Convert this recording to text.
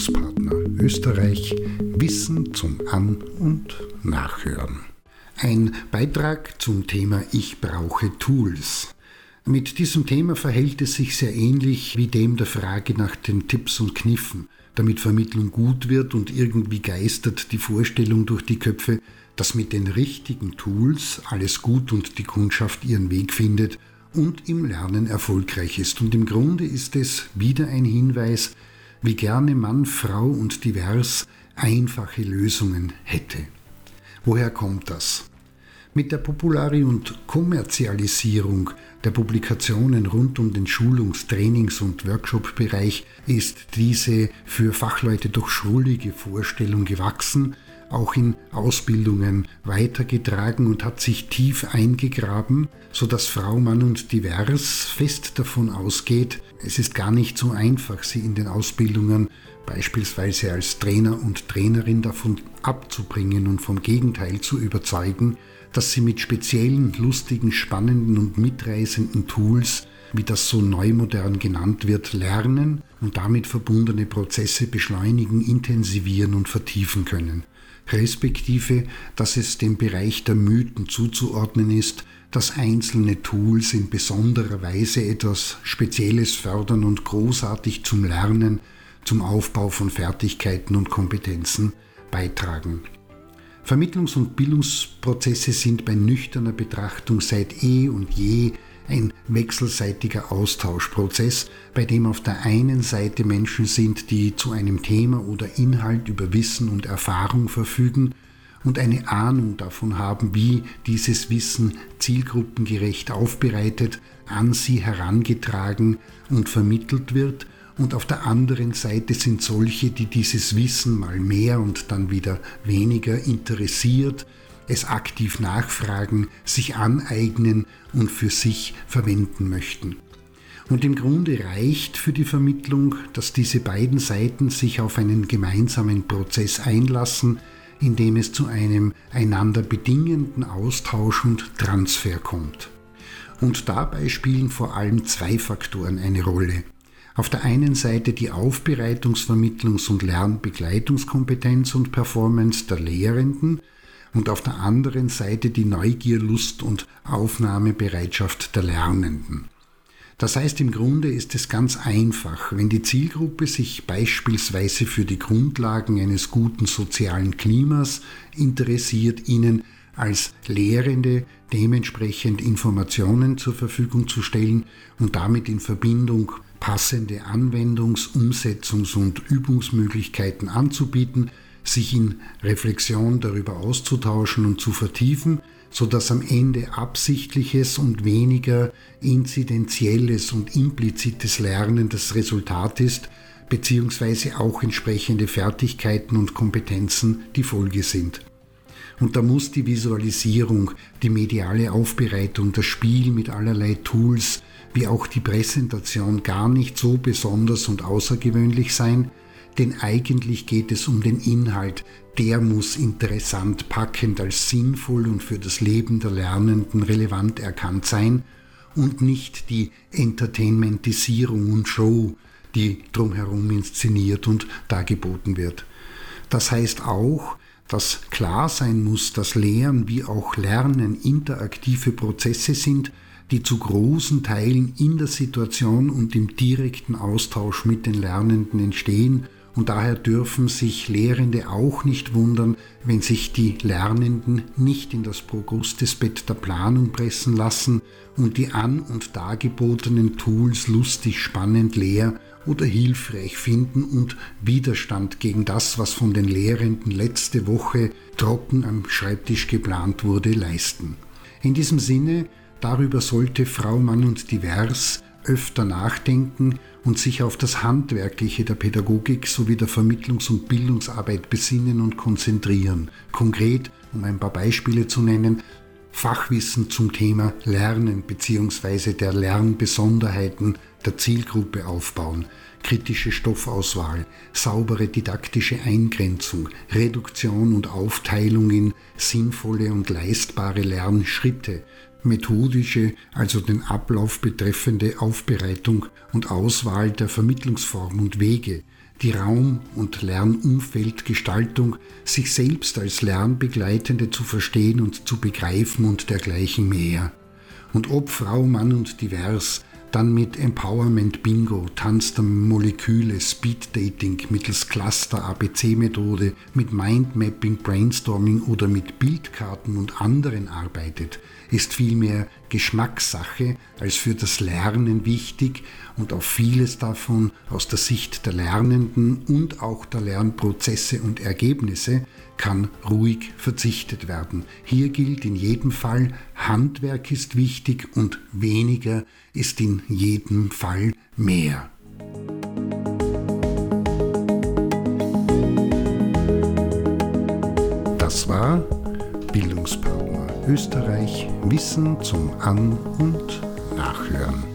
Bildungspartner Österreich Wissen zum An- und Nachhören. Ein Beitrag zum Thema Ich brauche Tools. Mit diesem Thema verhält es sich sehr ähnlich wie dem der Frage nach den Tipps und Kniffen, damit Vermittlung gut wird und irgendwie geistert die Vorstellung durch die Köpfe, dass mit den richtigen Tools alles gut und die Kundschaft ihren Weg findet und im Lernen erfolgreich ist. Und im Grunde ist es wieder ein Hinweis, wie gerne Mann, Frau und divers einfache Lösungen hätte. Woher kommt das? Mit der Populari- und Kommerzialisierung der Publikationen rund um den Schulungs-, Trainings- und Workshop-Bereich ist diese für Fachleute doch schrullige Vorstellung gewachsen, auch in Ausbildungen weitergetragen und hat sich tief eingegraben, so dass Frau, Mann und Divers fest davon ausgeht, es ist gar nicht so einfach, sie in den Ausbildungen beispielsweise als Trainer und Trainerin davon abzubringen und vom Gegenteil zu überzeugen, dass sie mit speziellen, lustigen, spannenden und mitreißenden Tools, wie das so neumodern genannt wird, lernen und damit verbundene Prozesse beschleunigen, intensivieren und vertiefen können respektive dass es dem Bereich der Mythen zuzuordnen ist, dass einzelne Tools in besonderer Weise etwas Spezielles fördern und großartig zum Lernen, zum Aufbau von Fertigkeiten und Kompetenzen beitragen. Vermittlungs- und Bildungsprozesse sind bei nüchterner Betrachtung seit eh und je ein wechselseitiger Austauschprozess, bei dem auf der einen Seite Menschen sind, die zu einem Thema oder Inhalt über Wissen und Erfahrung verfügen und eine Ahnung davon haben, wie dieses Wissen zielgruppengerecht aufbereitet, an sie herangetragen und vermittelt wird, und auf der anderen Seite sind solche, die dieses Wissen mal mehr und dann wieder weniger interessiert, es aktiv nachfragen, sich aneignen und für sich verwenden möchten. Und im Grunde reicht für die Vermittlung, dass diese beiden Seiten sich auf einen gemeinsamen Prozess einlassen, in dem es zu einem einander bedingenden Austausch und Transfer kommt. Und dabei spielen vor allem zwei Faktoren eine Rolle. Auf der einen Seite die Aufbereitungs-, Vermittlungs- und Lernbegleitungskompetenz und Performance der Lehrenden und auf der anderen Seite die Neugier, Lust und Aufnahmebereitschaft der Lernenden. Das heißt, im Grunde ist es ganz einfach, wenn die Zielgruppe sich beispielsweise für die Grundlagen eines guten sozialen Klimas interessiert, ihnen als Lehrende dementsprechend Informationen zur Verfügung zu stellen und damit in Verbindung passende Anwendungs-, Umsetzungs- und Übungsmöglichkeiten anzubieten, sich in Reflexion darüber auszutauschen und zu vertiefen, so dass am Ende absichtliches und weniger inzidenzielles und implizites Lernen das Resultat ist, beziehungsweise auch entsprechende Fertigkeiten und Kompetenzen die Folge sind. Und da muss die Visualisierung, die mediale Aufbereitung, das Spiel mit allerlei Tools, wie auch die Präsentation gar nicht so besonders und außergewöhnlich sein, denn eigentlich geht es um den Inhalt. Der muss interessant, packend als sinnvoll und für das Leben der Lernenden relevant erkannt sein und nicht die Entertainmentisierung und Show, die drumherum inszeniert und dargeboten wird. Das heißt auch, dass klar sein muss, dass Lehren wie auch Lernen interaktive Prozesse sind, die zu großen Teilen in der Situation und im direkten Austausch mit den Lernenden entstehen und daher dürfen sich Lehrende auch nicht wundern, wenn sich die Lernenden nicht in das Progrustesbett der Planung pressen lassen und die an- und dargebotenen Tools lustig, spannend, leer oder hilfreich finden und Widerstand gegen das, was von den Lehrenden letzte Woche trocken am Schreibtisch geplant wurde, leisten. In diesem Sinne, darüber sollte Frau, Mann und Divers öfter nachdenken und sich auf das Handwerkliche der Pädagogik sowie der Vermittlungs- und Bildungsarbeit besinnen und konzentrieren. Konkret, um ein paar Beispiele zu nennen, Fachwissen zum Thema Lernen bzw. der Lernbesonderheiten der Zielgruppe aufbauen, kritische Stoffauswahl, saubere didaktische Eingrenzung, Reduktion und Aufteilung in sinnvolle und leistbare Lernschritte, methodische, also den Ablauf betreffende Aufbereitung und Auswahl der Vermittlungsform und Wege, die Raum- und Lernumfeldgestaltung, sich selbst als Lernbegleitende zu verstehen und zu begreifen und dergleichen mehr. Und ob Frau, Mann und divers, dann mit Empowerment Bingo, Tanz der Moleküle, Speed Dating mittels Cluster ABC Methode, mit Mindmapping, Brainstorming oder mit Bildkarten und anderen arbeitet, ist vielmehr Geschmackssache als für das Lernen wichtig und auf vieles davon aus der Sicht der Lernenden und auch der Lernprozesse und Ergebnisse kann ruhig verzichtet werden. Hier gilt in jedem Fall, Handwerk ist wichtig und weniger ist in jedem Fall mehr. Das war Bildungspartner Österreich Wissen zum An- und Nachhören.